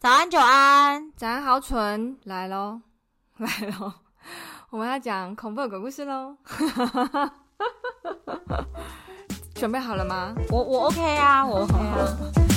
早安，久安，早安，豪纯，来喽，来喽，我们要讲恐怖的鬼故事喽，准备好了吗？我我 OK 啊，我很好。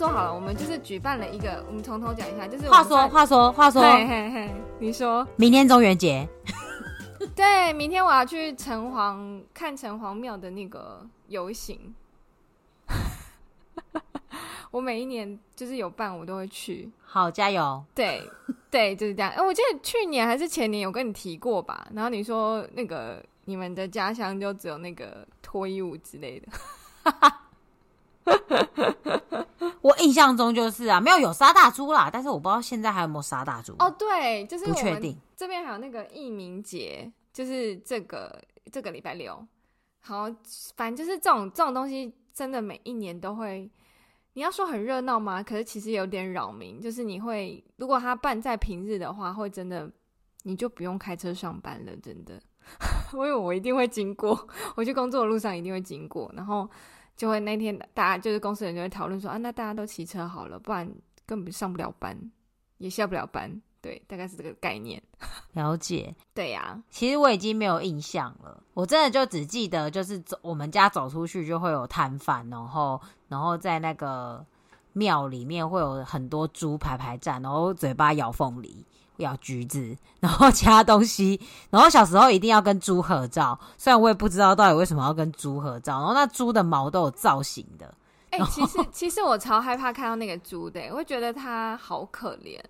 说好了，我们就是举办了一个，我们从头讲一下，就是话说话说话说，嘿嘿嘿，你说明天中元节，对，明天我要去城隍看城隍庙的那个游行，我每一年就是有办，我都会去，好加油，对对，就是这样。哎，我记得去年还是前年有跟你提过吧？然后你说那个你们的家乡就只有那个脱衣舞之类的。我印象中就是啊，没有有杀大猪啦，但是我不知道现在还有没有杀大猪。哦，对，就是不确定。这边还有那个义民节，就是这个这个礼拜六。好，反正就是这种这种东西，真的每一年都会。你要说很热闹吗？可是其实有点扰民，就是你会如果他办在平日的话，会真的你就不用开车上班了，真的。因为我一定会经过，我去工作的路上一定会经过，然后。就会那天大家就是公司人就会讨论说啊，那大家都骑车好了，不然根本上不了班，也下不了班。对，大概是这个概念。了解。对呀、啊，其实我已经没有印象了，我真的就只记得就是走我们家走出去就会有摊贩，然后然后在那个庙里面会有很多猪排排站，然后嘴巴咬凤梨。咬橘子，然后其他东西，然后小时候一定要跟猪合照，虽然我也不知道到底为什么要跟猪合照。然后那猪的毛都有造型的，哎、欸，其实其实我超害怕看到那个猪的，我会觉得它好可怜，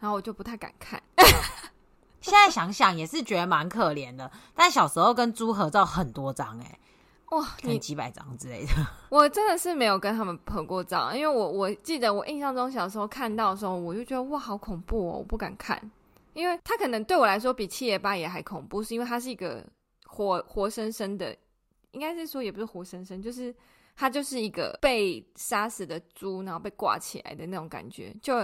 然后我就不太敢看。现在想想也是觉得蛮可怜的，但小时候跟猪合照很多张，哎。哇，你几百张之类的，我真的是没有跟他们合过照，因为我我记得我印象中小时候看到的时候，我就觉得哇，好恐怖哦，我不敢看，因为他可能对我来说比七爷八爷还恐怖，是因为他是一个活活生生的，应该是说也不是活生生，就是他就是一个被杀死的猪，然后被挂起来的那种感觉，就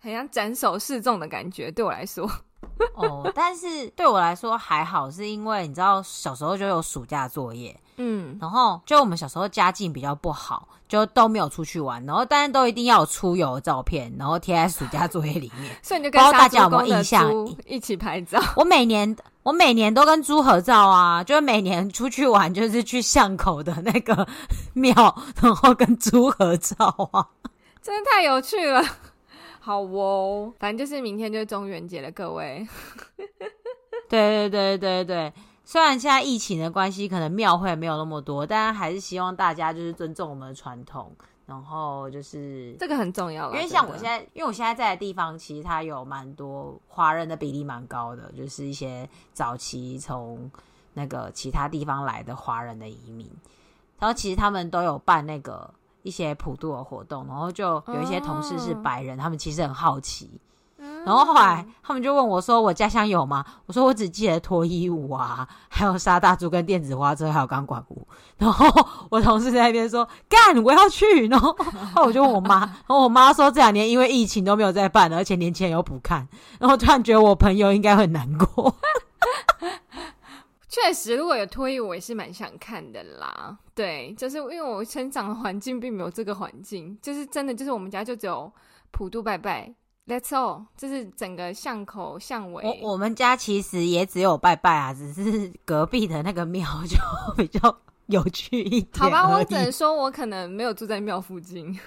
很像斩首示众的感觉，对我来说。哦，但是对我来说还好，是因为你知道小时候就有暑假作业。嗯，然后就我们小时候家境比较不好，就都没有出去玩，然后但是都一定要有出游的照片，然后贴在暑假作业里面。所以你就跟大家有没有印象一起拍照？我每年我每年都跟猪合照啊，就是每年出去玩就是去巷口的那个 庙，然后跟猪合照啊，真的太有趣了。好哦，反正就是明天就是中元节了，各位。对对对对对。虽然现在疫情的关系，可能庙会没有那么多，但还是希望大家就是尊重我们的传统，然后就是这个很重要。因为像我现在，因为我现在在的地方，其实它有蛮多华人的比例蛮高的，就是一些早期从那个其他地方来的华人的移民，然后其实他们都有办那个一些普渡的活动，然后就有一些同事是白人，哦、他们其实很好奇。然后后来他们就问我说：“我家乡有吗？”我说：“我只记得脱衣舞啊，还有杀大猪跟电子花车，还有钢管舞。”然后我同事在那边说：“干，我要去。”然后后我就问我妈，然后我妈说：“这两年因为疫情都没有在办，而且年轻人又不看。”然后突然觉得我朋友应该很难过。确实，如果有脱衣舞，我也是蛮想看的啦。对，就是因为我成长的环境并没有这个环境，就是真的，就是我们家就只有普渡拜拜。That's all，就是整个巷口巷尾。我我们家其实也只有拜拜啊，只是隔壁的那个庙 就比较有趣一点。好吧，我只能说我可能没有住在庙附近。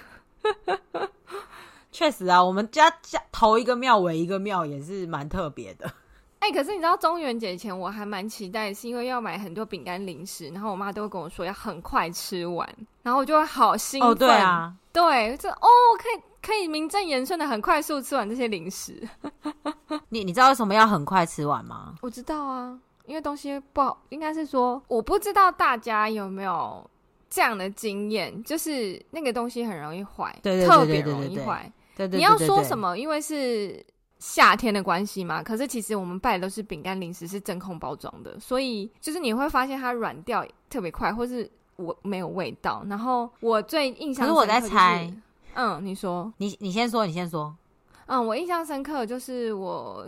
确实啊，我们家家头一个庙尾一个庙也是蛮特别的。哎、欸，可是你知道中元节前我还蛮期待，是因为要买很多饼干零食，然后我妈都会跟我说要很快吃完，然后我就会好兴奋。哦，对啊，对，这哦可以可以名正言顺的很快速吃完这些零食。你你知道为什么要很快吃完吗？我知道啊，因为东西不好，应该是说我不知道大家有没有这样的经验，就是那个东西很容易坏，特别容易坏。对对，你要说什么？因为是夏天的关系嘛。可是其实我们拜的都是饼干零食，是真空包装的，所以就是你会发现它软掉特别快，或是我没有味道。然后我最印象深刻、就是，可是我在猜，嗯，你说，你你先说，你先说。嗯，我印象深刻的就是我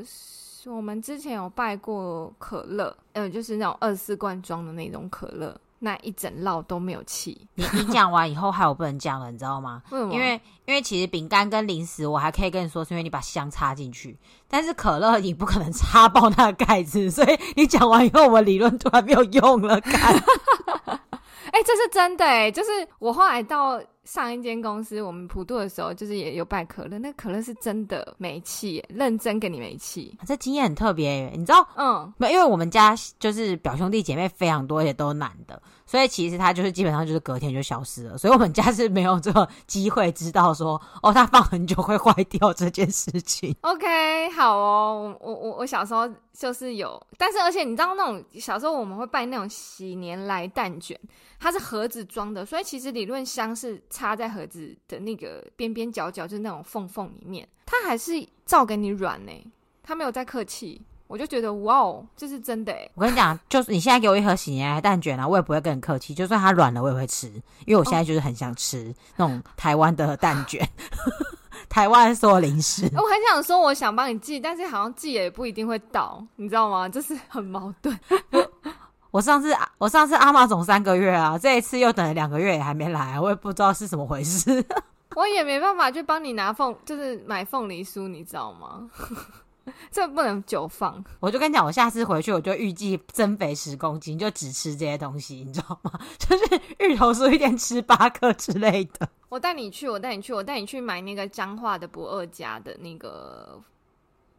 我们之前有拜过可乐，呃，就是那种二四罐装的那种可乐。那一整烙都没有气。你你讲完以后，害我不能讲了，你知道吗？为什么？因为因为其实饼干跟零食，我还可以跟你说，是因为你把香插进去，但是可乐你不可能插爆那个盖子，所以你讲完以后，我们理论突然没有用了。干哎、欸，这是真的哎、欸，就是我后来到上一间公司，我们普渡的时候，就是也有拜可乐，那可乐是真的没气，认真给你没气，这经验很特别，你知道？嗯，没，因为我们家就是表兄弟姐妹非常多，也都男的。所以其实他就是基本上就是隔天就消失了，所以我们家是没有这个机会知道说哦，它放很久会坏掉这件事情。OK，好哦，我我我小时候就是有，但是而且你知道那种小时候我们会拜那种喜年来蛋卷，它是盒子装的，所以其实理论香是插在盒子的那个边边角角，就是那种缝缝里面，它还是照给你软呢，它没有在客气。我就觉得哇哦，这是真的哎！我跟你讲，就是你现在给我一盒喜年来蛋卷啊，我也不会跟你客气。就算它软了，我也会吃，因为我现在就是很想吃那种台湾的蛋卷，哦、台湾所有零食。我很想说，我想帮你寄，但是好像寄也不一定会到，你知道吗？就是很矛盾。我上次我上次阿妈总三个月啊，这一次又等了两个月也还没来，我也不知道是怎么回事。我也没办法去帮你拿凤，就是买凤梨酥，你知道吗？这不能久放，我就跟你讲，我下次回去我就预计增肥十公斤，就只吃这些东西，你知道吗？就是芋头酥一天吃八颗之类的。我带你去，我带你去，我带你去买那个彰化的不二家的那个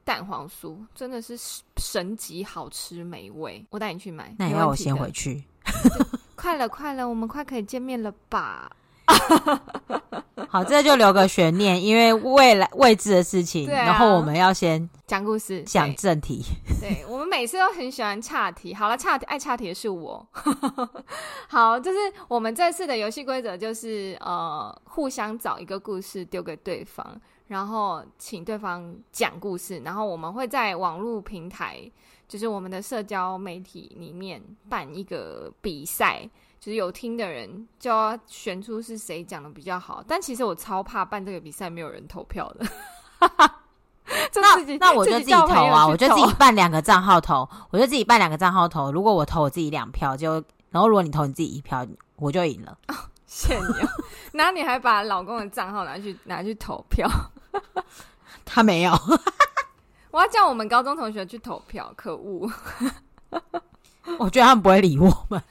蛋黄酥，真的是神级好吃美味。我带你去买，那你要我先回去？快了，快了，我们快可以见面了吧？好，这就留个悬念，因为未来未知的事情。啊、然后我们要先讲故事，讲正题。对，对我们每次都很喜欢岔题。好了，岔题爱岔题的是我。好，就是我们这次的游戏规则就是呃，互相找一个故事丢给对方，然后请对方讲故事，然后我们会在网络平台，就是我们的社交媒体里面办一个比赛。就是有听的人就要选出是谁讲的比较好，但其实我超怕办这个比赛没有人投票的。那那我就自己投啊，我就自己办两个账号投，我就自己办两个账号投。如果我投我自己两票，就然后如果你投你自己一票，我就赢了。哦，炫耀！那你还把老公的账号拿去拿去投票？他没有。我要叫我们高中同学去投票，可恶！我觉得他们不会理我们。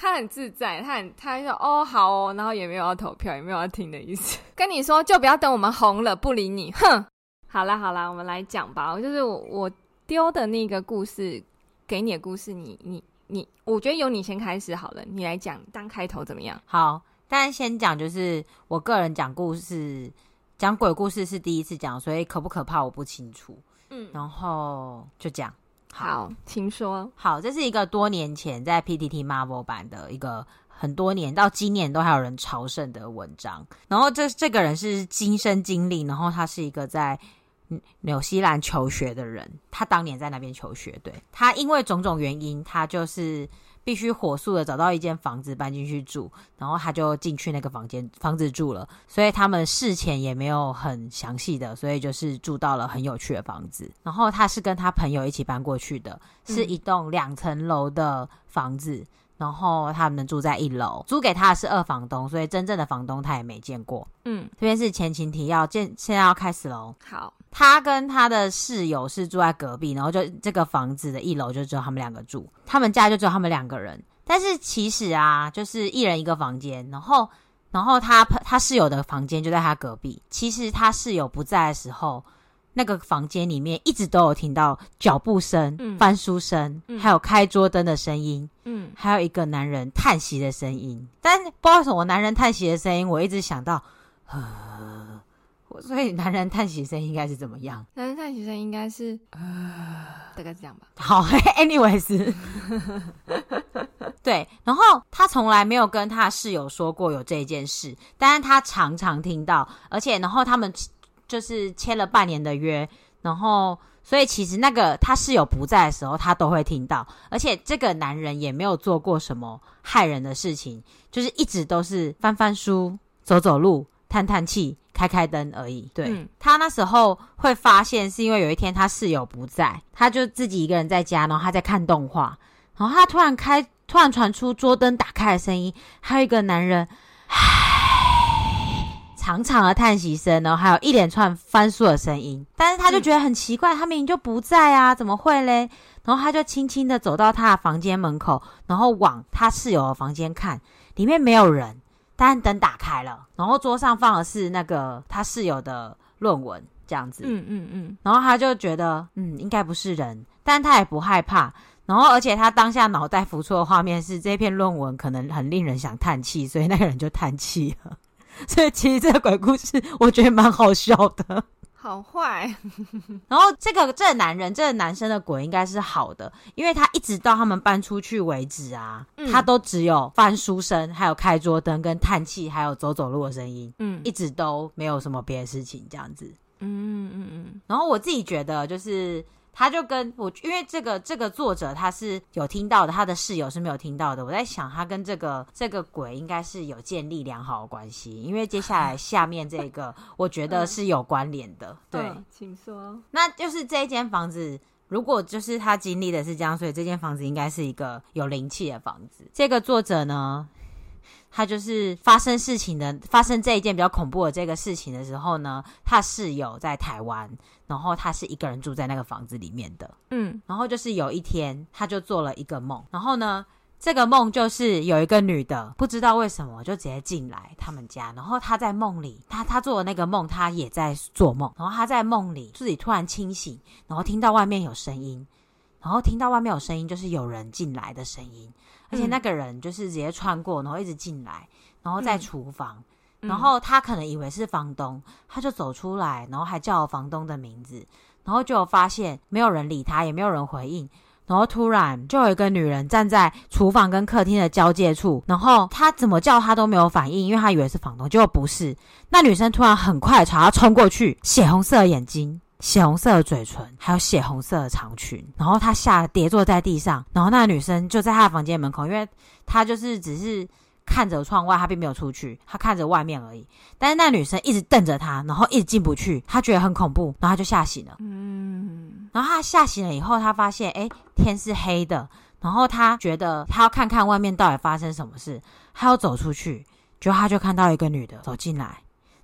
他很自在，他很，他说哦好哦，然后也没有要投票，也没有要听的意思。跟你说，就不要等我们红了不理你，哼！好啦好啦，我们来讲吧。就是我丢的那个故事，给你的故事，你你你，我觉得由你先开始好了，你来讲当开头怎么样？好，但先讲就是我个人讲故事，讲鬼故事是第一次讲，所以可不可怕我不清楚。嗯，然后就讲。好，请说。好，这是一个多年前在 PTT Marvel 版的一个很多年到今年都还有人朝圣的文章。然后这这个人是亲身经历，然后他是一个在纽西兰求学的人，他当年在那边求学。对，他因为种种原因，他就是。必须火速的找到一间房子搬进去住，然后他就进去那个房间房子住了。所以他们事前也没有很详细的，所以就是住到了很有趣的房子。然后他是跟他朋友一起搬过去的，是一栋两层楼的房子。嗯然后他们住在一楼，租给他的是二房东，所以真正的房东他也没见过。嗯，这边是前情提要，见现在要开始喽。好，他跟他的室友是住在隔壁，然后就这个房子的一楼就只有他们两个住，他们家就只有他们两个人。但是其实啊，就是一人一个房间，然后然后他他室友的房间就在他隔壁。其实他室友不在的时候。那个房间里面一直都有听到脚步声、嗯、翻书声，嗯、还有开桌灯的声音，嗯，还有一个男人叹息的声音。但不知道为什么男人叹息的声音，我一直想到，呃，所以男人叹息声应该是怎么样？男人叹息声应该是，呃，大概是这样吧。好，anyways，对，然后他从来没有跟他室友说过有这件事，但是他常常听到，而且然后他们就是签了半年的约，然后所以其实那个他室友不在的时候，他都会听到，而且这个男人也没有做过什么害人的事情，就是一直都是翻翻书、走走路、叹叹气、开开灯而已。对、嗯、他那时候会发现，是因为有一天他室友不在，他就自己一个人在家，然后他在看动画，然后他突然开。突然传出桌灯打开的声音，还有一个男人唉长长的叹息声，然后还有一连串翻书的声音。但是他就觉得很奇怪，嗯、他明明就不在啊，怎么会嘞？然后他就轻轻的走到他的房间门口，然后往他室友的房间看，里面没有人，但灯打开了，然后桌上放的是那个他室友的论文，这样子。嗯嗯嗯。然后他就觉得，嗯，应该不是人，但他也不害怕。然后，而且他当下脑袋浮出的画面是这篇论文可能很令人想叹气，所以那个人就叹气了。所以其实这个鬼故事我觉得蛮好笑的。好坏。然后这个这个男人，这个男生的鬼应该是好的，因为他一直到他们搬出去为止啊，嗯、他都只有翻书声，还有开桌灯跟叹气，还有走走路的声音，嗯，一直都没有什么别的事情这样子。嗯嗯嗯。然后我自己觉得就是。他就跟我，因为这个这个作者他是有听到的，他的室友是没有听到的。我在想，他跟这个这个鬼应该是有建立良好的关系，因为接下来下面这个，我觉得是有关联的。对，嗯，请说。那就是这一间房子，如果就是他经历的是这样，所以这间房子应该是一个有灵气的房子。这个作者呢，他就是发生事情的，发生这一件比较恐怖的这个事情的时候呢，他室友在台湾，然后他是一个人住在那个房子里面的，嗯，然后就是有一天他就做了一个梦，然后呢，这个梦就是有一个女的不知道为什么就直接进来他们家，然后她在梦里，她她做的那个梦，她也在做梦，然后她在梦里自己突然清醒，然后听到外面有声音，然后听到外面有声音就是有人进来的声音。而且那个人就是直接穿过，然后一直进来，然后在厨房，嗯、然后他可能以为是房东，他就走出来，然后还叫房东的名字，然后就发现没有人理他，也没有人回应，然后突然就有一个女人站在厨房跟客厅的交界处，然后她怎么叫他都没有反应，因为她以为是房东，结果不是，那女生突然很快朝他冲过去，血红色的眼睛。血红色的嘴唇，还有血红色的长裙，然后他吓跌坐在地上，然后那女生就在他的房间门口，因为他就是只是看着窗外，他并没有出去，他看着外面而已。但是那女生一直瞪着他，然后一直进不去，他觉得很恐怖，然后他就吓醒了。嗯，然后他吓醒了以后，他发现诶，天是黑的，然后他觉得他要看看外面到底发生什么事，他要走出去，就他就看到一个女的走进来。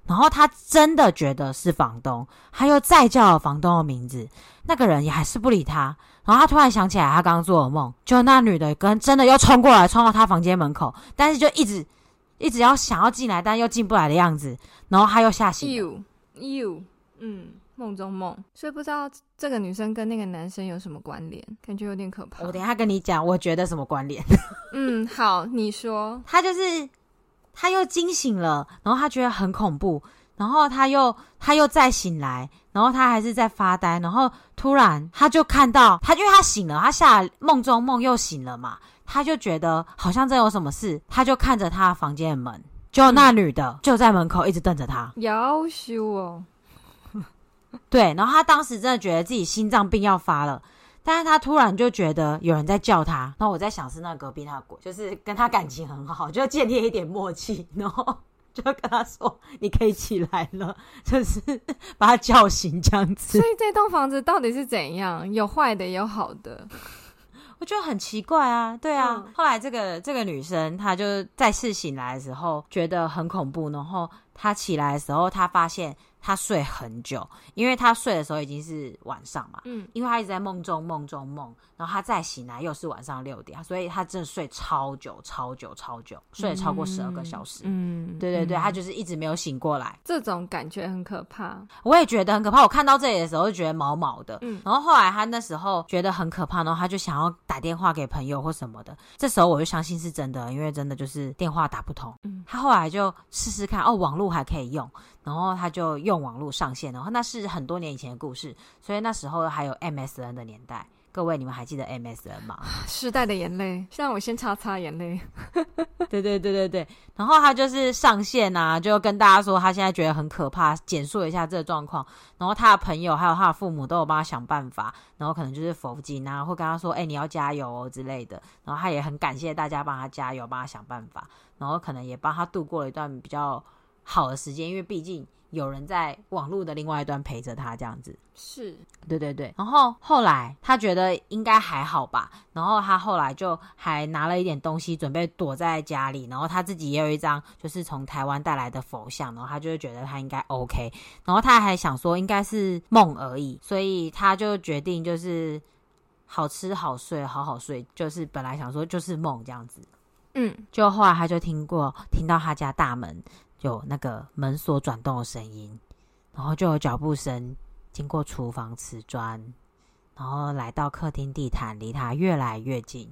然后他真的觉得是房东，他又再叫了房东的名字，那个人也还是不理他。然后他突然想起来，他刚刚做的梦，就那女的跟真的又冲过来，冲到他房间门口，但是就一直 一直要想要进来，但又进不来的样子。然后他又吓醒了。You, you，嗯，梦中梦，所以不知道这个女生跟那个男生有什么关联，感觉有点可怕。我等一下跟你讲，我觉得什么关联？嗯，好，你说，他就是。他又惊醒了，然后他觉得很恐怖，然后他又他又再醒来，然后他还是在发呆，然后突然他就看到他，因为他醒了，他下梦中梦又醒了嘛，他就觉得好像真有什么事，他就看着他房间的门，就那女的就在门口一直瞪着他，要羞哦，对，然后他当时真的觉得自己心脏病要发了。但是他突然就觉得有人在叫他，然后我在想是那隔壁那个鬼，就是跟他感情很好，就建立一点默契，然后 就跟他说：“你可以起来了。”就是把他叫醒这样子。所以这栋房子到底是怎样？有坏的，也有好的。我觉得很奇怪啊，对啊。嗯、后来这个这个女生她就再次醒来的时候觉得很恐怖，然后她起来的时候，她发现。他睡很久，因为他睡的时候已经是晚上嘛。嗯，因为他一直在梦中梦中梦，然后他再醒来又是晚上六点，所以他真的睡超久超久超久，睡了超过十二个小时。嗯，对对对，嗯、他就是一直没有醒过来。这种感觉很可怕，我也觉得很可怕。我看到这里的时候就觉得毛毛的。嗯，然后后来他那时候觉得很可怕，然后他就想要打电话给朋友或什么的。这时候我就相信是真的，因为真的就是电话打不通。嗯，他后来就试试看，哦，网络还可以用。然后他就用网络上线，然后那是很多年以前的故事，所以那时候还有 MSN 的年代，各位，你们还记得 MSN 吗？时代的眼泪，让我先擦擦眼泪。对对对对对。然后他就是上线啊，就跟大家说他现在觉得很可怕，简述一下这个状况。然后他的朋友还有他的父母都有帮他想办法，然后可能就是佛经啊，会跟他说：“哎，你要加油哦之类的。”然后他也很感谢大家帮他加油，帮他想办法。然后可能也帮他度过了一段比较好的时间，因为毕竟。有人在网络的另外一端陪着他，这样子是对对对。然后后来他觉得应该还好吧，然后他后来就还拿了一点东西准备躲在家里，然后他自己也有一张就是从台湾带来的佛像，然后他就会觉得他应该 OK，然后他还想说应该是梦而已，所以他就决定就是好吃好睡好好睡，就是本来想说就是梦这样子，嗯，就后来他就听过听到他家大门。有那个门锁转动的声音，然后就有脚步声经过厨房瓷砖，然后来到客厅地毯，离他越来越近，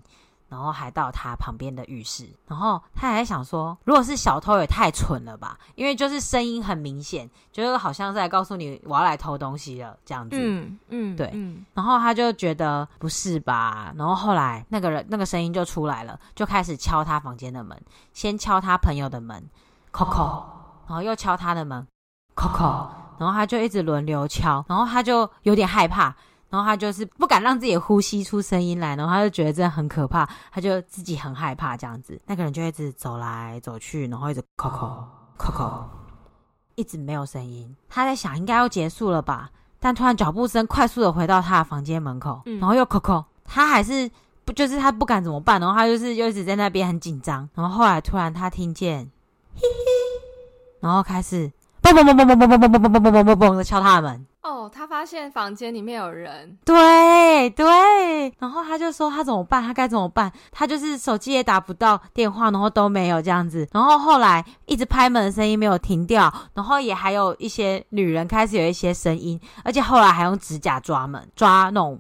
然后还到他旁边的浴室。然后他还想说，如果是小偷也太蠢了吧？因为就是声音很明显，就是好像是在告诉你我要来偷东西了这样子。嗯嗯，对。嗯，然后他就觉得不是吧？然后后来那个人那个声音就出来了，就开始敲他房间的门，先敲他朋友的门。Coco，然后又敲他的门，Coco，然后他就一直轮流敲，然后他就有点害怕，然后他就是不敢让自己呼吸出声音来，然后他就觉得这很可怕，他就自己很害怕这样子。那个人就一直走来走去，然后一直 Coco，Coco，一直没有声音。他在想应该要结束了吧，但突然脚步声快速的回到他的房间门口，然后又 Coco，他还是不就是他不敢怎么办，然后他就是又一直在那边很紧张，然后后来突然他听见。嘿嘿，然后开始嘣嘣嘣嘣嘣嘣嘣嘣嘣嘣嘣嘣嘣嘣的敲他的门。哦，他发现房间里面有人。对对，然后他就说他怎么办？他该怎么办？他就是手机也打不到电话，然后都没有这样子。然后后来一直拍门的声音没有停掉，然后也还有一些女人开始有一些声音，而且后来还用指甲抓门，抓那种。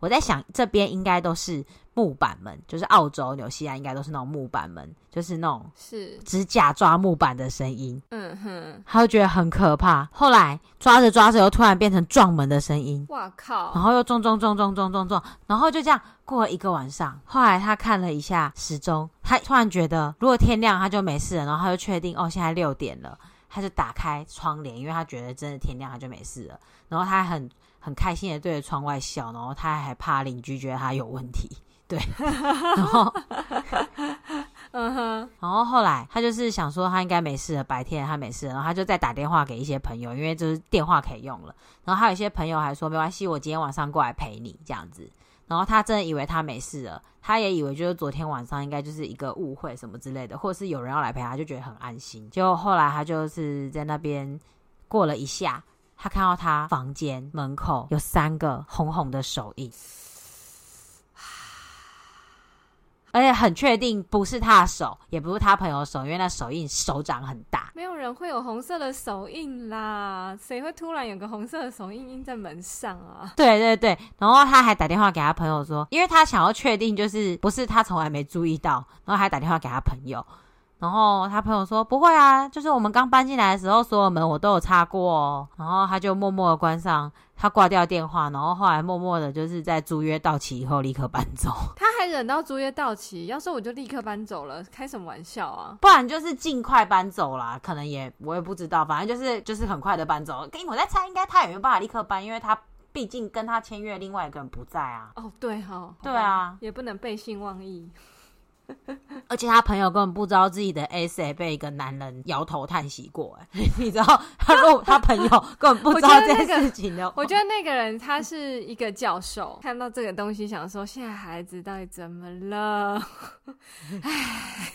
我在想这边应该都是。木板门就是澳洲、纽西兰应该都是那种木板门，就是那种是指甲抓木板的声音。嗯哼，他就觉得很可怕。后来抓着抓着，又突然变成撞门的声音。哇靠！然后又撞撞撞撞撞撞撞，然后就这样过了一个晚上。后来他看了一下时钟，他突然觉得如果天亮他就没事了，然后他就确定哦，现在六点了，他就打开窗帘，因为他觉得真的天亮他就没事了。然后他还很很开心的对着窗外笑，然后他还怕邻居觉得他有问题。对，然后，嗯哼，然后后来他就是想说他应该没事了，白天他没事了，然后他就再打电话给一些朋友，因为就是电话可以用了。然后还有一些朋友还说没关系，我今天晚上过来陪你这样子。然后他真的以为他没事了，他也以为就是昨天晚上应该就是一个误会什么之类的，或者是有人要来陪他，就觉得很安心。结果后来他就是在那边过了一下，他看到他房间门口有三个红红的手印。而且很确定不是他的手，也不是他朋友的手，因为那手印手掌很大。没有人会有红色的手印啦，谁会突然有个红色的手印印在门上啊？对对对，然后他还打电话给他朋友说，因为他想要确定就是不是他从来没注意到，然后还打电话给他朋友。然后他朋友说不会啊，就是我们刚搬进来的时候，所有门我都有擦过哦。然后他就默默的关上，他挂掉电话，然后后来默默的就是在租约到期以后立刻搬走。他还忍到租约到期，要是我就立刻搬走了，开什么玩笑啊？不然就是尽快搬走啦，可能也我也不知道，反正就是就是很快的搬走。跟我在猜，应该他也没有办法立刻搬，因为他毕竟跟他签约另外一个人不在啊。哦，对哈、哦，对啊，也不能背信忘义。而且他朋友根本不知道自己的 S 被一个男人摇头叹息过，哎，你知道？他说他朋友根本不知道这件事情的。我觉得那个人他是一个教授，看到这个东西想说：现在孩子到底怎么了？唉，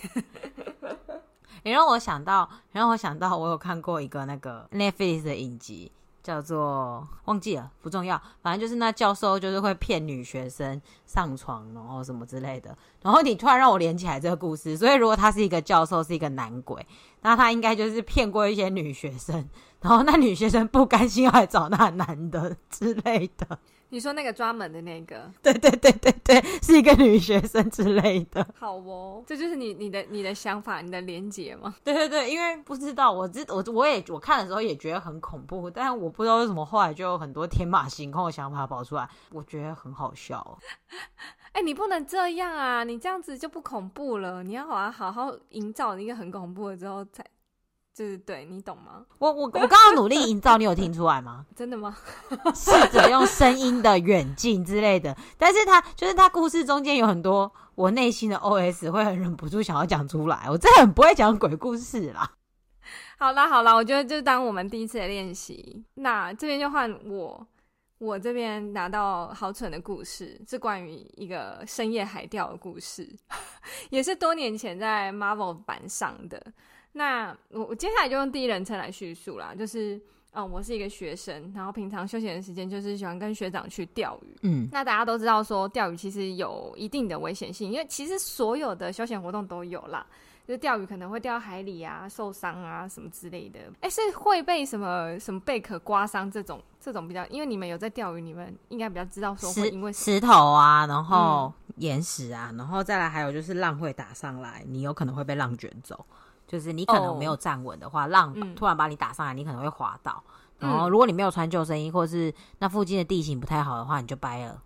也让我想到，让我想到，我有看过一个那个 Netflix 的影集。叫做忘记了，不重要，反正就是那教授就是会骗女学生上床，然后什么之类的。然后你突然让我连起来这个故事，所以如果他是一个教授，是一个男鬼，那他应该就是骗过一些女学生，然后那女学生不甘心要来找那男的之类的。你说那个专门的那个？对对对对对，是一个女学生之类的。好哦，这就是你你的你的想法，你的连结吗？对对对，因为不知道，我知我我也我看的时候也觉得很恐怖，但是我不知道为什么后来就有很多天马行空的想法跑出来，我觉得很好笑。哎、欸，你不能这样啊！你这样子就不恐怖了。你要好好好好营造一个很恐怖的之后才。就是对，你懂吗？我我我刚刚努力营造，你有听出来吗？真的吗？试着用声音的远近之类的，但是他就是他故事中间有很多我内心的 OS 会很忍不住想要讲出来。我真的很不会讲鬼故事啦。好啦好啦，我觉得就当我们第一次的练习。那这边就换我，我这边拿到好蠢的故事，是关于一个深夜海钓的故事，也是多年前在 Marvel 版上的。那我我接下来就用第一人称来叙述啦，就是，嗯，我是一个学生，然后平常休闲的时间就是喜欢跟学长去钓鱼。嗯，那大家都知道说钓鱼其实有一定的危险性，因为其实所有的休闲活动都有啦，就是钓鱼可能会掉海里啊，受伤啊什么之类的。哎、欸，是会被什么什么贝壳刮伤这种这种比较，因为你们有在钓鱼，你们应该比较知道说会因为石头啊，然后岩石啊，然后再来还有就是浪会打上来，你有可能会被浪卷走。就是你可能没有站稳的话，oh, 浪突然把你打上来，你可能会滑倒。嗯、然后如果你没有穿救生衣，或是那附近的地形不太好的话，你就掰了。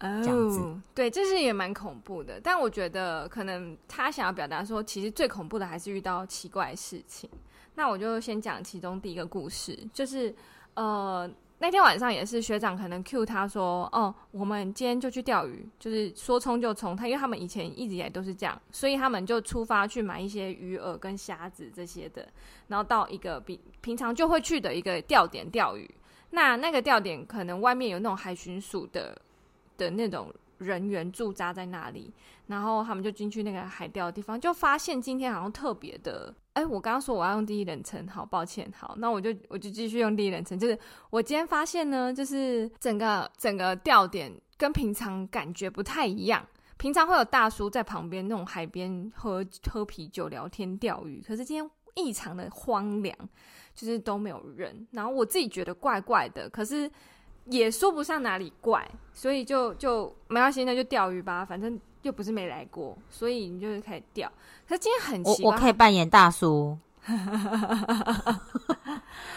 Oh, 这样子，对，这是也蛮恐怖的。但我觉得可能他想要表达说，其实最恐怖的还是遇到奇怪的事情。那我就先讲其中第一个故事，就是呃。那天晚上也是学长可能 cue 他说：“哦，我们今天就去钓鱼，就是说冲就冲。”他因为他们以前一直以来都是这样，所以他们就出发去买一些鱼饵跟虾子这些的，然后到一个比平常就会去的一个钓点钓鱼。那那个钓点可能外面有那种海巡署的的那种人员驻扎在那里，然后他们就进去那个海钓的地方，就发现今天好像特别的。哎、我刚刚说我要用第一人称，好抱歉，好，那我就我就继续用第一人称。就是我今天发现呢，就是整个整个钓点跟平常感觉不太一样。平常会有大叔在旁边那种海边喝喝啤酒聊天钓鱼，可是今天异常的荒凉，就是都没有人。然后我自己觉得怪怪的，可是也说不上哪里怪，所以就就没关系，那就钓鱼吧，反正。又不是没来过，所以你就开始钓。可是今天很奇怪，我我可以扮演大叔，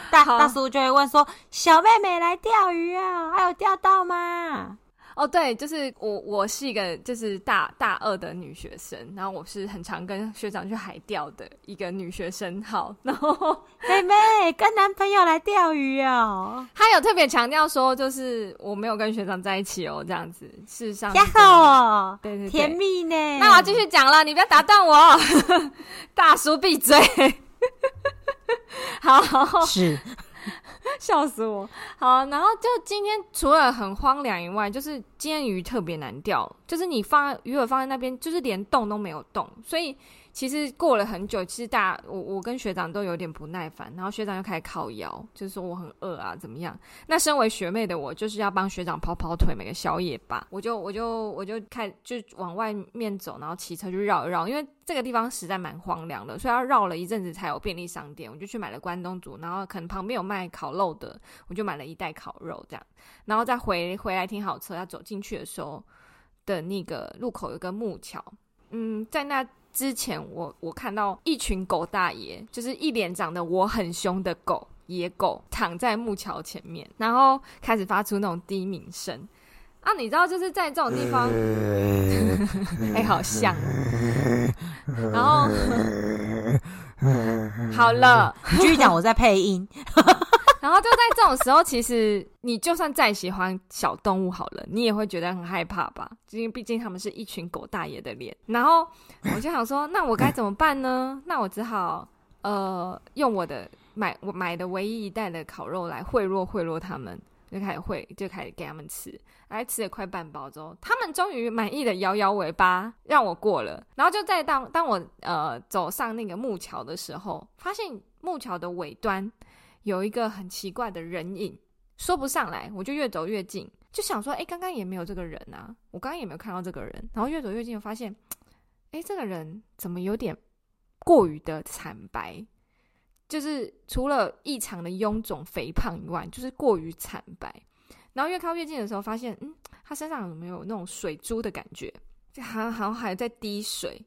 大大叔就会问说：“小妹妹来钓鱼啊，还有钓到吗？”哦，对，就是我，我是一个就是大大二的女学生，然后我是很常跟学长去海钓的一个女学生。好，然后妹妹跟男朋友来钓鱼哦，她有特别强调说，就是我没有跟学长在一起哦，这样子。事实上，呀吼，对对对，甜蜜呢。那我要继续讲了，你不要打断我，大叔闭嘴。好，是。笑死我！好，然后就今天除了很荒凉以外，就是今天鱼特别难钓，就是你放鱼饵放在那边，就是连动都没有动，所以。其实过了很久，其实大家我我跟学长都有点不耐烦，然后学长又开始靠腰，就是说我很饿啊，怎么样？那身为学妹的我，就是要帮学长跑跑腿，每个宵夜吧。我就我就我就开就往外面走，然后骑车就绕一绕，因为这个地方实在蛮荒凉的，所以要绕了一阵子才有便利商店。我就去买了关东煮，然后可能旁边有卖烤肉的，我就买了一袋烤肉这样，然后再回回来停好车，要走进去的时候的那个路口有个木桥，嗯，在那。之前我我看到一群狗大爷，就是一脸长得我很凶的狗，野狗躺在木桥前面，然后开始发出那种低鸣声啊！你知道就是在这种地方，哎、欸，好像。然后 好了，你继续讲，我在配音。然后就在这种时候，其实你就算再喜欢小动物好了，你也会觉得很害怕吧？因为毕竟他们是一群狗大爷的脸。然后我就想说，那我该怎么办呢？那我只好呃用我的买我买的唯一一袋的烤肉来贿赂贿赂他们，就开始会就开始给他们吃。来吃了快半包之后，他们终于满意的摇摇尾巴让我过了。然后就在当当我呃走上那个木桥的时候，发现木桥的尾端。有一个很奇怪的人影，说不上来，我就越走越近，就想说，哎，刚刚也没有这个人啊，我刚刚也没有看到这个人，然后越走越近，发现，哎，这个人怎么有点过于的惨白，就是除了异常的臃肿肥胖以外，就是过于惨白。然后越靠越近的时候，发现，嗯，他身上有没有那种水珠的感觉？就好像好像还在滴水。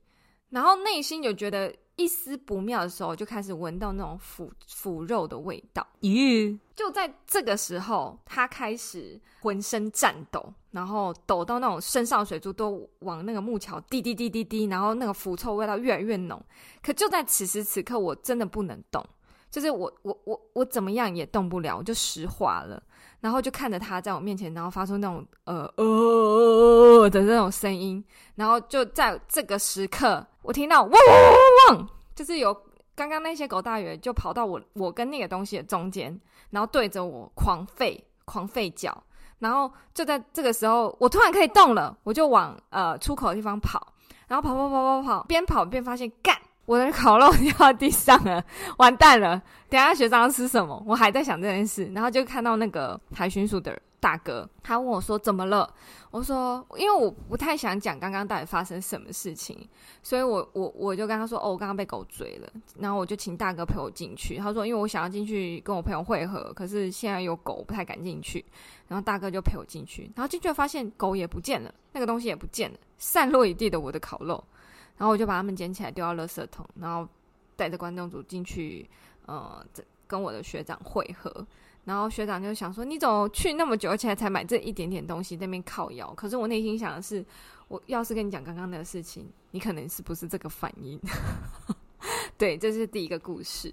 然后内心就觉得一丝不妙的时候，就开始闻到那种腐腐肉的味道。咦，就在这个时候，他开始浑身颤抖，然后抖到那种身上水珠都往那个木桥滴滴滴滴滴，然后那个腐臭味道越来越浓。可就在此时此刻，我真的不能动，就是我我我我怎么样也动不了，我就石化了。然后就看着他在我面前，然后发出那种呃呃的那种声音，然后就在这个时刻，我听到汪汪汪汪，就是有刚刚那些狗大爷就跑到我我跟那个东西的中间，然后对着我狂吠狂吠叫，然后就在这个时候，我突然可以动了，我就往呃出口的地方跑，然后跑跑跑跑跑，边跑边发现干。我的烤肉掉到地上了，完蛋了！等下学长要吃什么？我还在想这件事，然后就看到那个海巡署的大哥，他问我说：“怎么了？”我说：“因为我不太想讲刚刚到底发生什么事情，所以我我我就跟他说：‘哦，我刚刚被狗追了。’然后我就请大哥陪我进去。他说：‘因为我想要进去跟我朋友会合，可是现在有狗，我不太敢进去。’然后大哥就陪我进去，然后进去发现狗也不见了，那个东西也不见了，散落一地的我的烤肉。”然后我就把他们捡起来丢到垃圾桶，然后带着观众组进去，呃，跟我的学长会合。然后学长就想说：“你怎么去那么久，而且才买这一点点东西，在那边靠腰？”可是我内心想的是，我要是跟你讲刚刚那个事情，你可能是不是这个反应？对，这是第一个故事。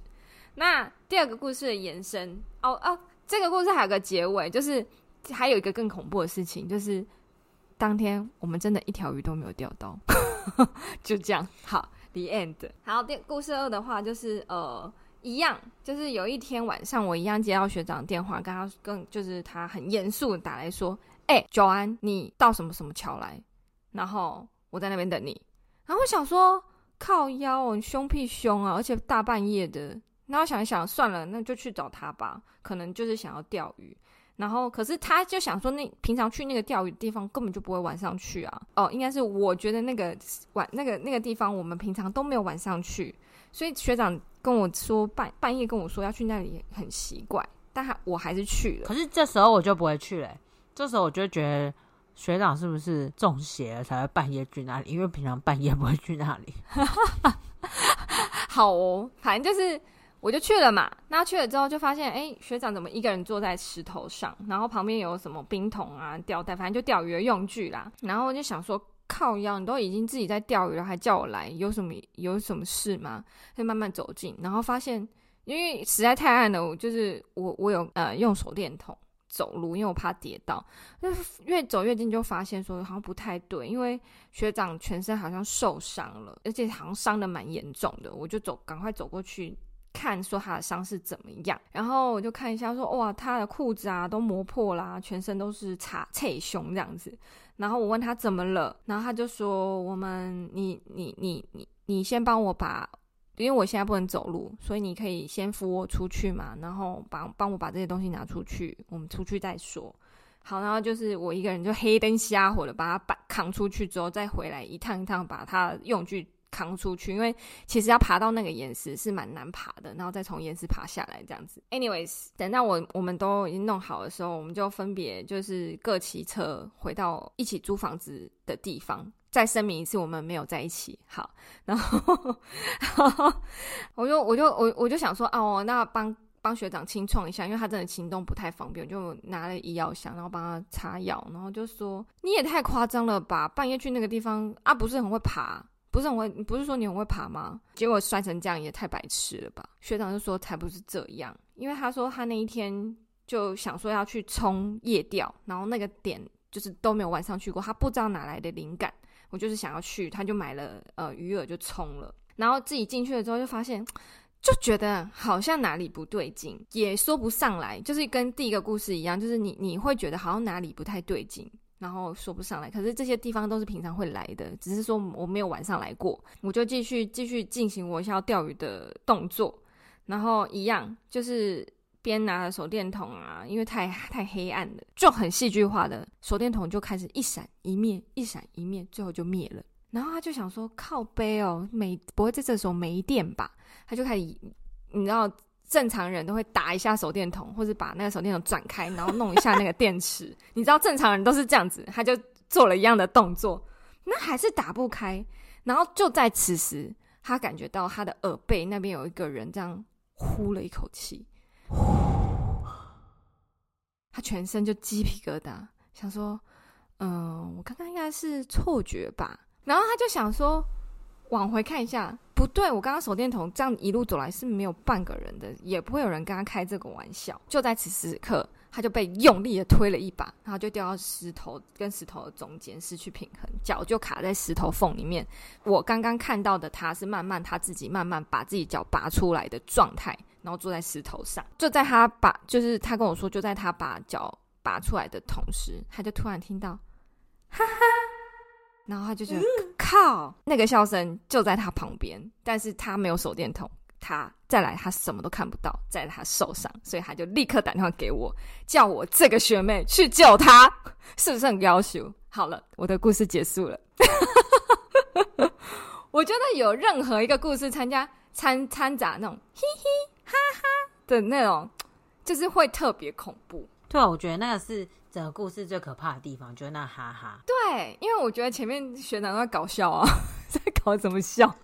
那第二个故事的延伸，哦哦，这个故事还有个结尾，就是还有一个更恐怖的事情，就是当天我们真的一条鱼都没有钓到。就这样，好，the end。好，第故事二的话就是呃，一样，就是有一天晚上，我一样接到学长电话，跟他跟就是他很严肃的打来说，哎、欸，九安，你到什么什么桥来？然后我在那边等你。然后我想说，靠腰，你凶屁凶啊，而且大半夜的。然后想一想，算了，那就去找他吧，可能就是想要钓鱼。然后，可是他就想说，那平常去那个钓鱼的地方根本就不会晚上去啊。哦，应该是我觉得那个晚那个那个地方，我们平常都没有晚上去，所以学长跟我说半半夜跟我说要去那里很奇怪，但他我还是去了。可是这时候我就不会去了，这时候我就觉得学长是不是中邪了才会半夜去那里？因为平常半夜不会去那里。好哦，反正就是。我就去了嘛，那去了之后就发现，哎，学长怎么一个人坐在石头上，然后旁边有什么冰桶啊、吊带，反正就钓鱼的用具啦。然后我就想说，靠腰，你都已经自己在钓鱼了，还叫我来，有什么有什么事吗？就慢慢走近，然后发现，因为实在太暗了，我就是我我有呃用手电筒走路，因为我怕跌倒。就是越走越近，就发现说好像不太对，因为学长全身好像受伤了，而且好像伤得蛮严重的。我就走，赶快走过去。看说他的伤是怎么样，然后我就看一下说哇，他的裤子啊都磨破啦，全身都是擦脆胸这样子。然后我问他怎么了，然后他就说我们你你你你你先帮我把，因为我现在不能走路，所以你可以先扶我出去嘛，然后帮帮我把这些东西拿出去，我们出去再说。好，然后就是我一个人就黑灯瞎火的把他搬扛出去之后，再回来一趟一趟把他用具。扛出去，因为其实要爬到那个岩石是蛮难爬的，然后再从岩石爬下来这样子。Anyways，等到我我们都已经弄好的时候，我们就分别就是各骑车回到一起租房子的地方。再声明一次，我们没有在一起。好，然后我就我就我我就想说，哦，那帮帮学长清创一下，因为他真的行动不太方便，我就拿了医药箱，然后帮他擦药，然后就说你也太夸张了吧，半夜去那个地方啊，不是很会爬。不是很会，不是说你很会爬吗？结果摔成这样也太白痴了吧！学长就说才不是这样，因为他说他那一天就想说要去冲夜钓，然后那个点就是都没有晚上去过，他不知道哪来的灵感，我就是想要去，他就买了呃鱼饵就冲了，然后自己进去了之后就发现，就觉得好像哪里不对劲，也说不上来，就是跟第一个故事一样，就是你你会觉得好像哪里不太对劲。然后说不上来，可是这些地方都是平常会来的，只是说我没有晚上来过，我就继续继续进行我要钓鱼的动作，然后一样就是边拿着手电筒啊，因为太太黑暗了，就很戏剧化的手电筒就开始一闪一灭，一闪一灭，最后就灭了。然后他就想说靠背哦，没不会在这时候没电吧？他就开始你知道正常人都会打一下手电筒，或者把那个手电筒转开，然后弄一下那个电池。你知道正常人都是这样子，他就做了一样的动作，那还是打不开。然后就在此时，他感觉到他的耳背那边有一个人这样呼了一口气，他全身就鸡皮疙瘩，想说。嗯，我刚刚应该是错觉吧。然后他就想说，往回看一下，不对，我刚刚手电筒这样一路走来是没有半个人的，也不会有人跟他开这个玩笑。就在此时刻，他就被用力的推了一把，然后就掉到石头跟石头的中间，失去平衡，脚就卡在石头缝里面。我刚刚看到的他是慢慢他自己慢慢把自己脚拔出来的状态，然后坐在石头上。就在他把，就是他跟我说，就在他把脚。拔出来的同时，他就突然听到，哈哈，然后他就觉得靠，那个笑声就在他旁边，但是他没有手电筒，他再来他什么都看不到，在他手上，所以他就立刻打电话给我，叫我这个学妹去救他，是不是很要求？好了，我的故事结束了。我觉得有任何一个故事参加掺掺杂那种嘻嘻哈哈的那种，就是会特别恐怖。对，我觉得那个是整个故事最可怕的地方，就是那哈哈。对，因为我觉得前面学长都在搞笑啊，在搞什么笑？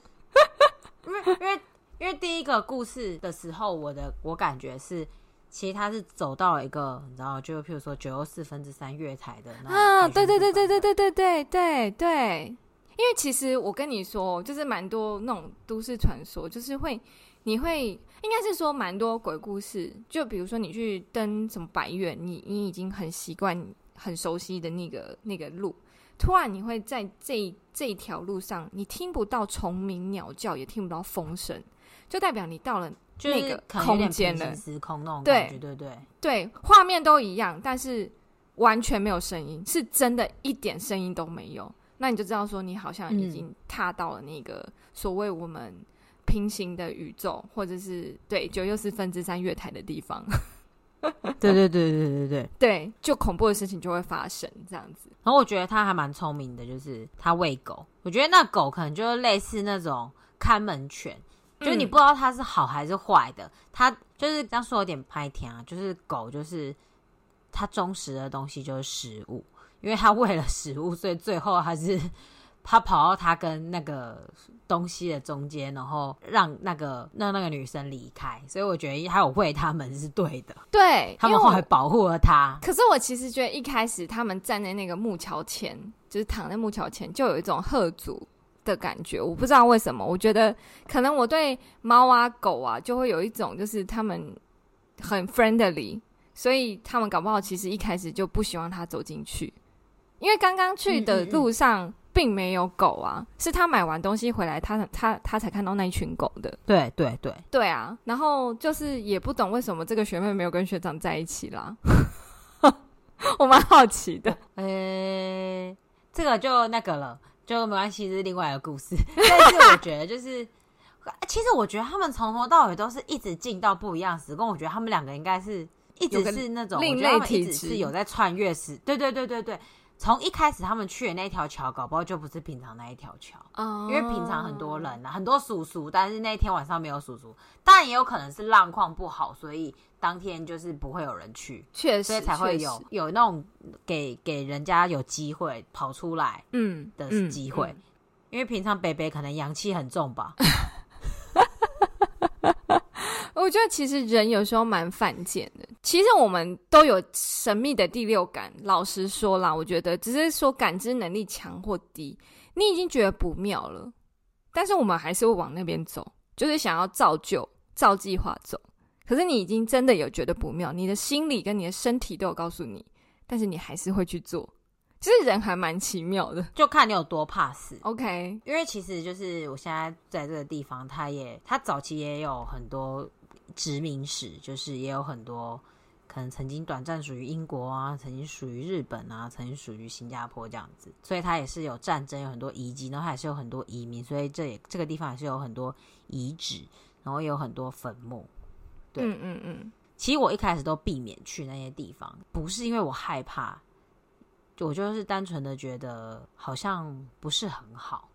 因为因为因为第一个故事的时候，我的我感觉是，其实他是走到了一个，你知道，就譬如说九又四分之三月台的啊，对对对对对对对对对对。因为其实我跟你说，就是蛮多那种都市传说，就是会。你会应该是说蛮多鬼故事，就比如说你去登什么白岳，你你已经很习惯、很熟悉的那个那个路，突然你会在这这条路上，你听不到虫鸣鸟叫，也听不到风声，就代表你到了那个空间了，时空那种。感觉，对对对？对，画面都一样，但是完全没有声音，是真的一点声音都没有，那你就知道说你好像已经踏到了那个所谓我们。平行的宇宙，或者是对九又四分之三月台的地方，对对对对对对对，就恐怖的事情就会发生这样子。然后我觉得他还蛮聪明的，就是他喂狗。我觉得那狗可能就是类似那种看门犬，就是你不知道它是好还是坏的。它、嗯、就是这样说有点拍甜啊，就是狗就是它忠实的东西就是食物，因为它为了食物，所以最后还是。他跑到他跟那个东西的中间，然后让那个让那个女生离开，所以我觉得还有喂他们是对的。对，他们后来保护了他。可是我其实觉得一开始他们站在那个木桥前，就是躺在木桥前，就有一种贺阻的感觉。我不知道为什么，我觉得可能我对猫啊狗啊就会有一种就是他们很 friendly，所以他们搞不好其实一开始就不希望他走进去，因为刚刚去的路上。嗯嗯嗯并没有狗啊，是他买完东西回来，他他他才看到那一群狗的。对对对对啊，然后就是也不懂为什么这个学妹没有跟学长在一起啦，我蛮好奇的。呃、欸，这个就那个了，就没关系，是另外一个故事。但是我觉得就是，其实我觉得他们从头到尾都是一直进到不一样时空。我觉得他们两个应该是一直是那种另类体质，是有在穿越时。对对对对对。从一开始他们去的那条桥，搞不好就不是平常那一条桥，oh. 因为平常很多人啊，很多叔叔，但是那天晚上没有叔叔，当然也有可能是浪况不好，所以当天就是不会有人去，确实，所以才会有有那种给给人家有机会跑出来，嗯的机会，嗯嗯嗯、因为平常北北可能阳气很重吧。我觉得其实人有时候蛮犯贱的。其实我们都有神秘的第六感。老实说啦，我觉得只是说感知能力强或低，你已经觉得不妙了，但是我们还是会往那边走，就是想要照旧、照计划走。可是你已经真的有觉得不妙，你的心理跟你的身体都有告诉你，但是你还是会去做。其实人还蛮奇妙的，就看你有多怕死。OK，因为其实就是我现在在这个地方，他也他早期也有很多。殖民史就是也有很多可能曾经短暂属于英国啊，曾经属于日本啊，曾经属于新加坡这样子，所以它也是有战争，有很多遗迹，然后还是有很多移民，所以这也这个地方也是有很多遗址，然后也有很多坟墓。对，嗯嗯嗯。其实我一开始都避免去那些地方，不是因为我害怕，我就是单纯的觉得好像不是很好。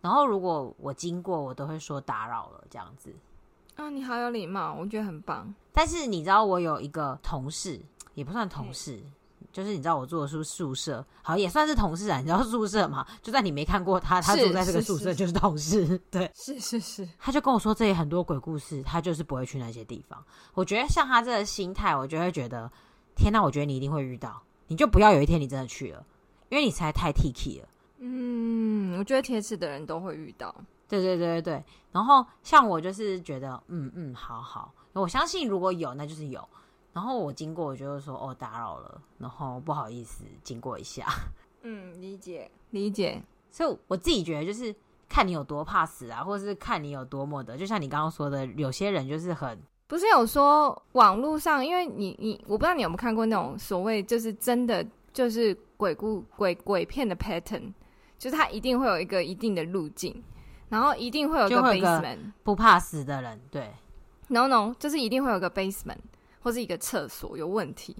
然后如果我经过，我都会说打扰了这样子。啊，你好有礼貌，我觉得很棒。但是你知道，我有一个同事，也不算同事，就是你知道我住的是宿舍，好也算是同事啊。你知道宿舍嘛？就算你没看过他，他住在这个宿舍就是同事。是是是对，是是是。他就跟我说，这里很多鬼故事，他就是不会去那些地方。我觉得像他这个心态，我就会觉得，天哪！我觉得你一定会遇到，你就不要有一天你真的去了，因为你实在太 T K 了。嗯，我觉得铁齿的人都会遇到。对对对对对，然后像我就是觉得，嗯嗯，好好，我相信如果有，那就是有。然后我经过，我就说，哦，打扰了，然后不好意思，经过一下。嗯，理解理解。所以我自己觉得，就是看你有多怕死啊，或者是看你有多么的，就像你刚刚说的，有些人就是很不是有说网络上，因为你你，我不知道你有没有看过那种所谓就是真的就是鬼故鬼鬼片的 pattern，就是它一定会有一个一定的路径。然后一定会有个 basement，不怕死的人，对，no no，就是一定会有个 basement 或是一个厕所有问题，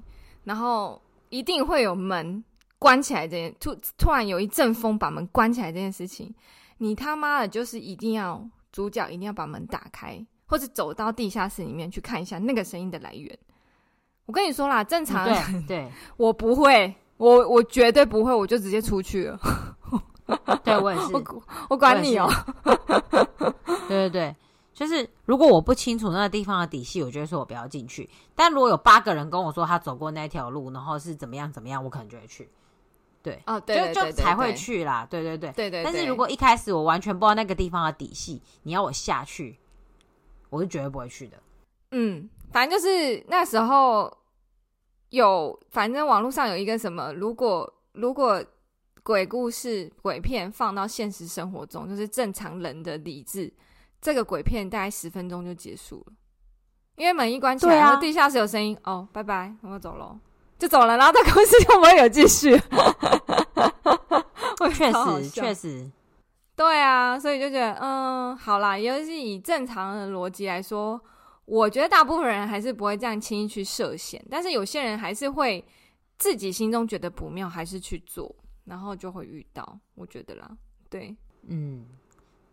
然后一定会有门关起来这件突突然有一阵风把门关起来这件事情，你他妈的就是一定要主角一定要把门打开，或者走到地下室里面去看一下那个声音的来源。我跟你说啦，正常人，对，对 我不会，我我绝对不会，我就直接出去了。对，我也是，我，我管你哦。对对对，就是如果我不清楚那个地方的底细，我就会说我不要进去。但如果有八个人跟我说他走过那条路，然后是怎么样怎么样，我可能就会去。对，哦，对，就就才会去啦。对对对，对对，对。但是如果一开始我完全不知道那个地方的底细，你要我下去，我是绝对不会去的。嗯，反正就是那时候有，反正网络上有一个什么，如果如果。鬼故事、鬼片放到现实生活中，就是正常人的理智。这个鬼片大概十分钟就结束了，因为门一关起来，啊、然后地下室有声音，哦，拜拜，我要走喽，就走了。然后这故事就不会有继续。确实，确实，对啊，所以就觉得，嗯，好啦，尤其是以正常的逻辑来说，我觉得大部分人还是不会这样轻易去涉险，但是有些人还是会自己心中觉得不妙，还是去做。然后就会遇到，我觉得啦，对，嗯，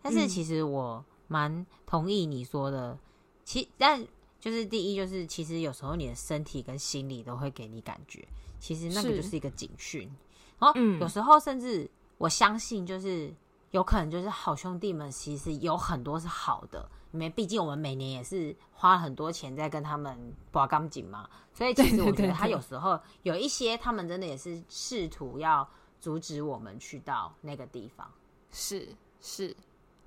但是其实我蛮同意你说的，嗯、其但就是第一就是其实有时候你的身体跟心理都会给你感觉，其实那个就是。一个警讯，然后有时候甚至我相信就是有可能就是好兄弟们其实有很多是好的，因为毕竟我们每年也是花了很多钱在跟他们拔钢筋嘛，所以其实我觉得他有时候有一些他们真的也是试图要。阻止我们去到那个地方，是是，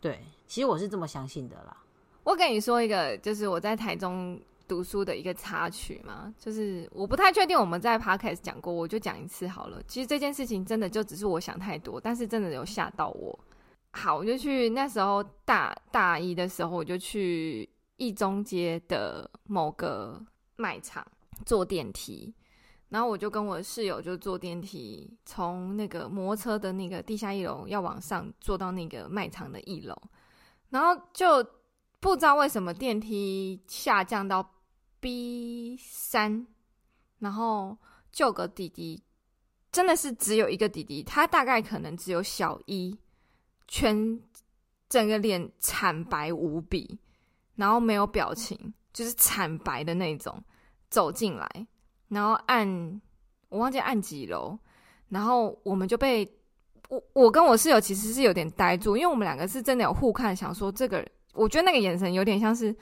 对，其实我是这么相信的啦。我跟你说一个，就是我在台中读书的一个插曲嘛，就是我不太确定我们在 Podcast 讲过，我就讲一次好了。其实这件事情真的就只是我想太多，但是真的有吓到我。好，我就去那时候大大一的时候，我就去一中街的某个卖场坐电梯。然后我就跟我室友就坐电梯，从那个摩车的那个地下一楼要往上坐到那个卖场的一楼，然后就不知道为什么电梯下降到 B 三，然后就个弟弟，真的是只有一个弟弟，他大概可能只有小一，全整个脸惨白无比，然后没有表情，就是惨白的那种走进来。然后按，我忘记按几楼，然后我们就被我我跟我室友其实是有点呆住，因为我们两个是真的有互看，想说这个，我觉得那个眼神有点像是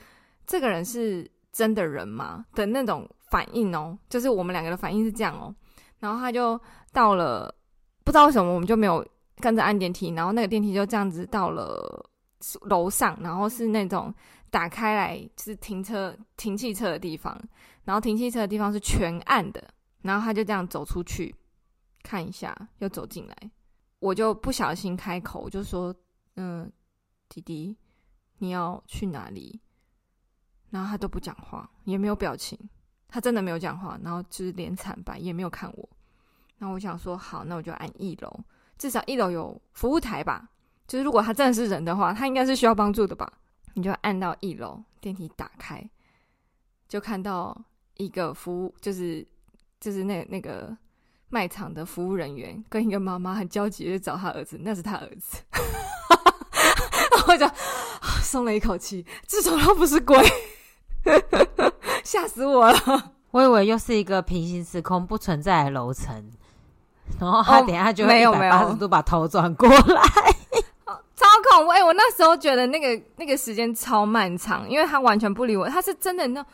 这个人是真的人吗的那种反应哦，就是我们两个的反应是这样哦。然后他就到了，不知道为什么我们就没有跟着按电梯，然后那个电梯就这样子到了楼上，然后是那种打开来就是停车停汽车的地方。然后停汽车的地方是全暗的，然后他就这样走出去看一下，又走进来，我就不小心开口，我就说：“嗯，弟弟，你要去哪里？”然后他都不讲话，也没有表情，他真的没有讲话，然后就是脸惨白，也没有看我。然后我想说：“好，那我就按一楼，至少一楼有服务台吧？就是如果他真的是人的话，他应该是需要帮助的吧？”你就按到一楼，电梯打开，就看到。一个服务就是就是那那个卖场的服务人员跟一个妈妈很焦急的找他儿子，那是他儿子，然后我就松了一口气，至少他不是鬼，吓死我了！我以为又是一个平行时空不存在的楼层，然后他等一下就会一百八十度把头转过来，哦、超恐怖！哎、欸，我那时候觉得那个那个时间超漫长，因为他完全不理我，他是真的那。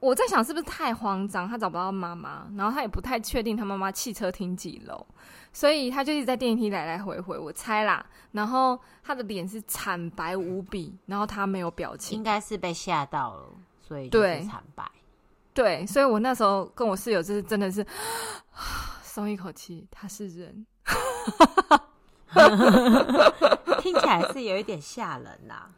我在想是不是太慌张，他找不到妈妈，然后他也不太确定他妈妈汽车停几楼，所以他就一直在电梯来来回回。我猜啦，然后他的脸是惨白无比，然后他没有表情，应该是被吓到了，所以就是惨白。对，所以我那时候跟我室友就是真的是 松一口气，他是人，听起来是有一点吓人呐。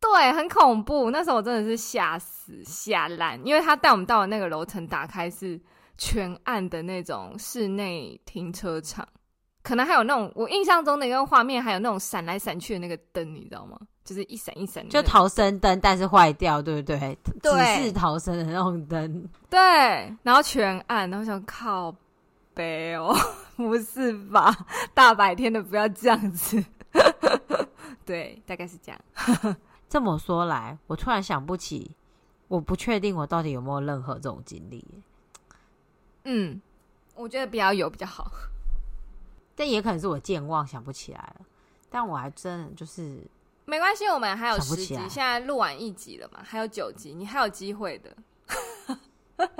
对，很恐怖。那时候我真的是吓死吓烂，因为他带我们到的那个楼层，打开是全暗的那种室内停车场，可能还有那种我印象中的一个画面，还有那种闪来闪去的那个灯，你知道吗？就是一闪一闪，就逃生灯，但是坏掉，对不对？对，指示逃生的那种灯。对，然后全暗，然后想靠北哦，不是吧？大白天的不要这样子。对，大概是这样。这么说来，我突然想不起，我不确定我到底有没有任何这种经历。嗯，我觉得比较有比较好，但也可能是我健忘想不起来了。但我还真的就是没关系，我们还有十集，现在录完一集了嘛，还有九集，你还有机会的。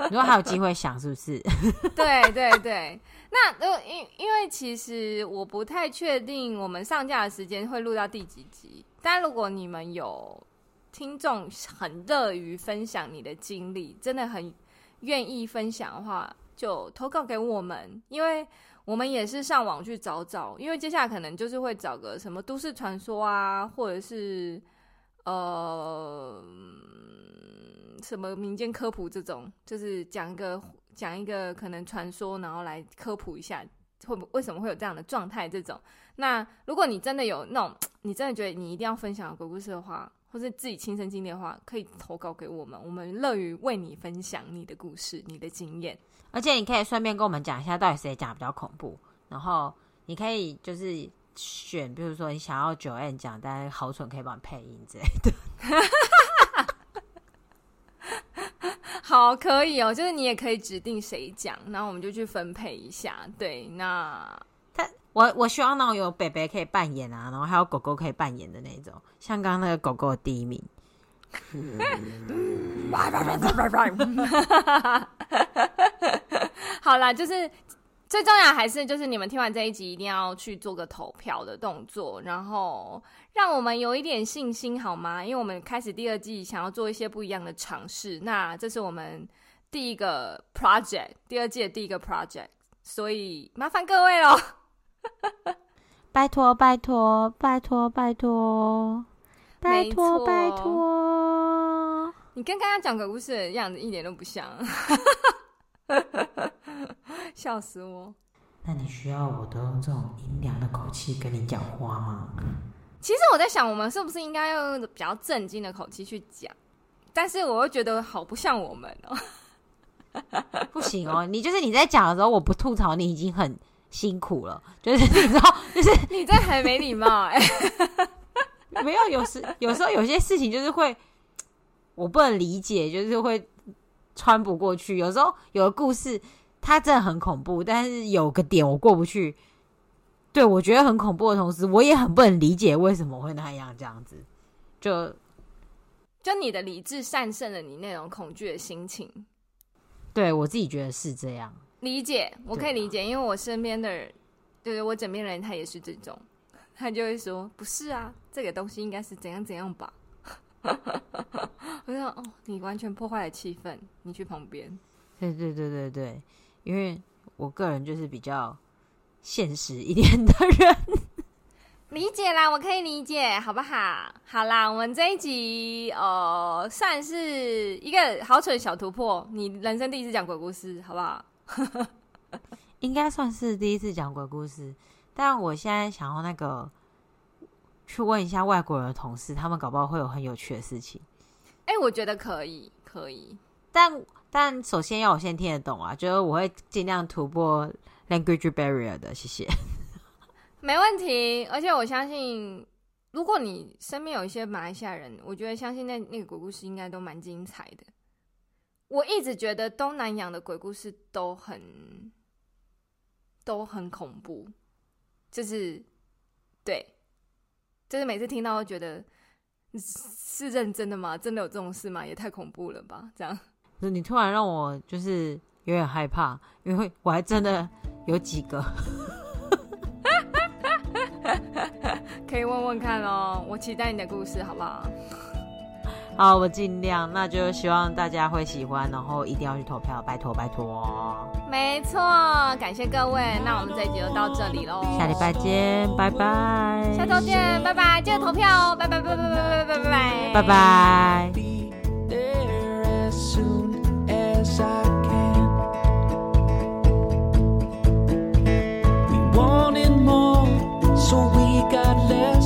你说还有机会想是不是？对对对，那呃，因因为其实我不太确定我们上架的时间会录到第几集。但如果你们有听众很乐于分享你的经历，真的很愿意分享的话，就投稿给我们，因为我们也是上网去找找，因为接下来可能就是会找个什么都市传说啊，或者是呃什么民间科普这种，就是讲一个讲一个可能传说，然后来科普一下。会为什么会有这样的状态？这种，那如果你真的有那种，你真的觉得你一定要分享鬼故事的话，或是自己亲身经历的话，可以投稿给我们，我们乐于为你分享你的故事、你的经验。而且你可以顺便跟我们讲一下，到底谁讲比较恐怖。然后你可以就是选，比如说你想要 Joanne 讲，但是好蠢可以帮你配音之类的。好，可以哦，就是你也可以指定谁讲，然后我们就去分配一下。对，那他我我希望那种有北北可以扮演啊，然后还有狗狗可以扮演的那种，像刚刚那个狗狗的第一名。好啦，就是。最重要还是就是你们听完这一集一定要去做个投票的动作，然后让我们有一点信心好吗？因为我们开始第二季想要做一些不一样的尝试，那这是我们第一个 project，第二季的第一个 project，所以麻烦各位喽，拜托拜托拜托拜托拜托拜托，你跟刚刚讲鬼故事的样子一点都不像。笑死我！那你需要我都用这种阴凉的口气跟你讲话吗？其实我在想，我们是不是应该用比较震惊的口气去讲？但是我又觉得好不像我们哦。不行哦，你就是你在讲的时候，我不吐槽你已经很辛苦了。就是你知道，就是 你这很没礼貌哎。没有，有时有时候有些事情就是会我不能理解，就是会。穿不过去，有时候有的故事，它真的很恐怖，但是有个点我过不去。对，我觉得很恐怖的同时，我也很不能理解为什么会那样这样子。就就你的理智战胜了你那种恐惧的心情。对，我自己觉得是这样。理解，我可以理解，因为我身边的人，对我枕边人，他也是这种，他就会说：“不是啊，这个东西应该是怎样怎样吧。”我说哦，你完全破坏了气氛，你去旁边。对对对对对，因为我个人就是比较现实一点的人，理解啦，我可以理解，好不好？好啦，我们这一集呃，算是一个好蠢小突破，你人生第一次讲鬼故事，好不好？应该算是第一次讲鬼故事，但我现在想要那个。去问一下外国人的同事，他们搞不好会有很有趣的事情。哎、欸，我觉得可以，可以。但但首先要我先听得懂啊，就是我会尽量突破 language barrier 的。谢谢。没问题，而且我相信如果你身边有一些马来西亚人，我觉得相信那那个鬼故事应该都蛮精彩的。我一直觉得东南亚的鬼故事都很都很恐怖，就是对，就是每次听到都觉得是认真的吗？真的有这种事吗？也太恐怖了吧！这样，你突然让我就是有点害怕，因为我还真的有几个。可以问问看哦，我期待你的故事，好不好？好，我尽量，那就希望大家会喜欢，然后一定要去投票，拜托拜托。没错，感谢各位，那我们这一集就到这里喽，下礼拜见，拜拜。下周见，拜拜，记得投票哦，拜拜拜拜拜拜拜拜拜拜。Got left.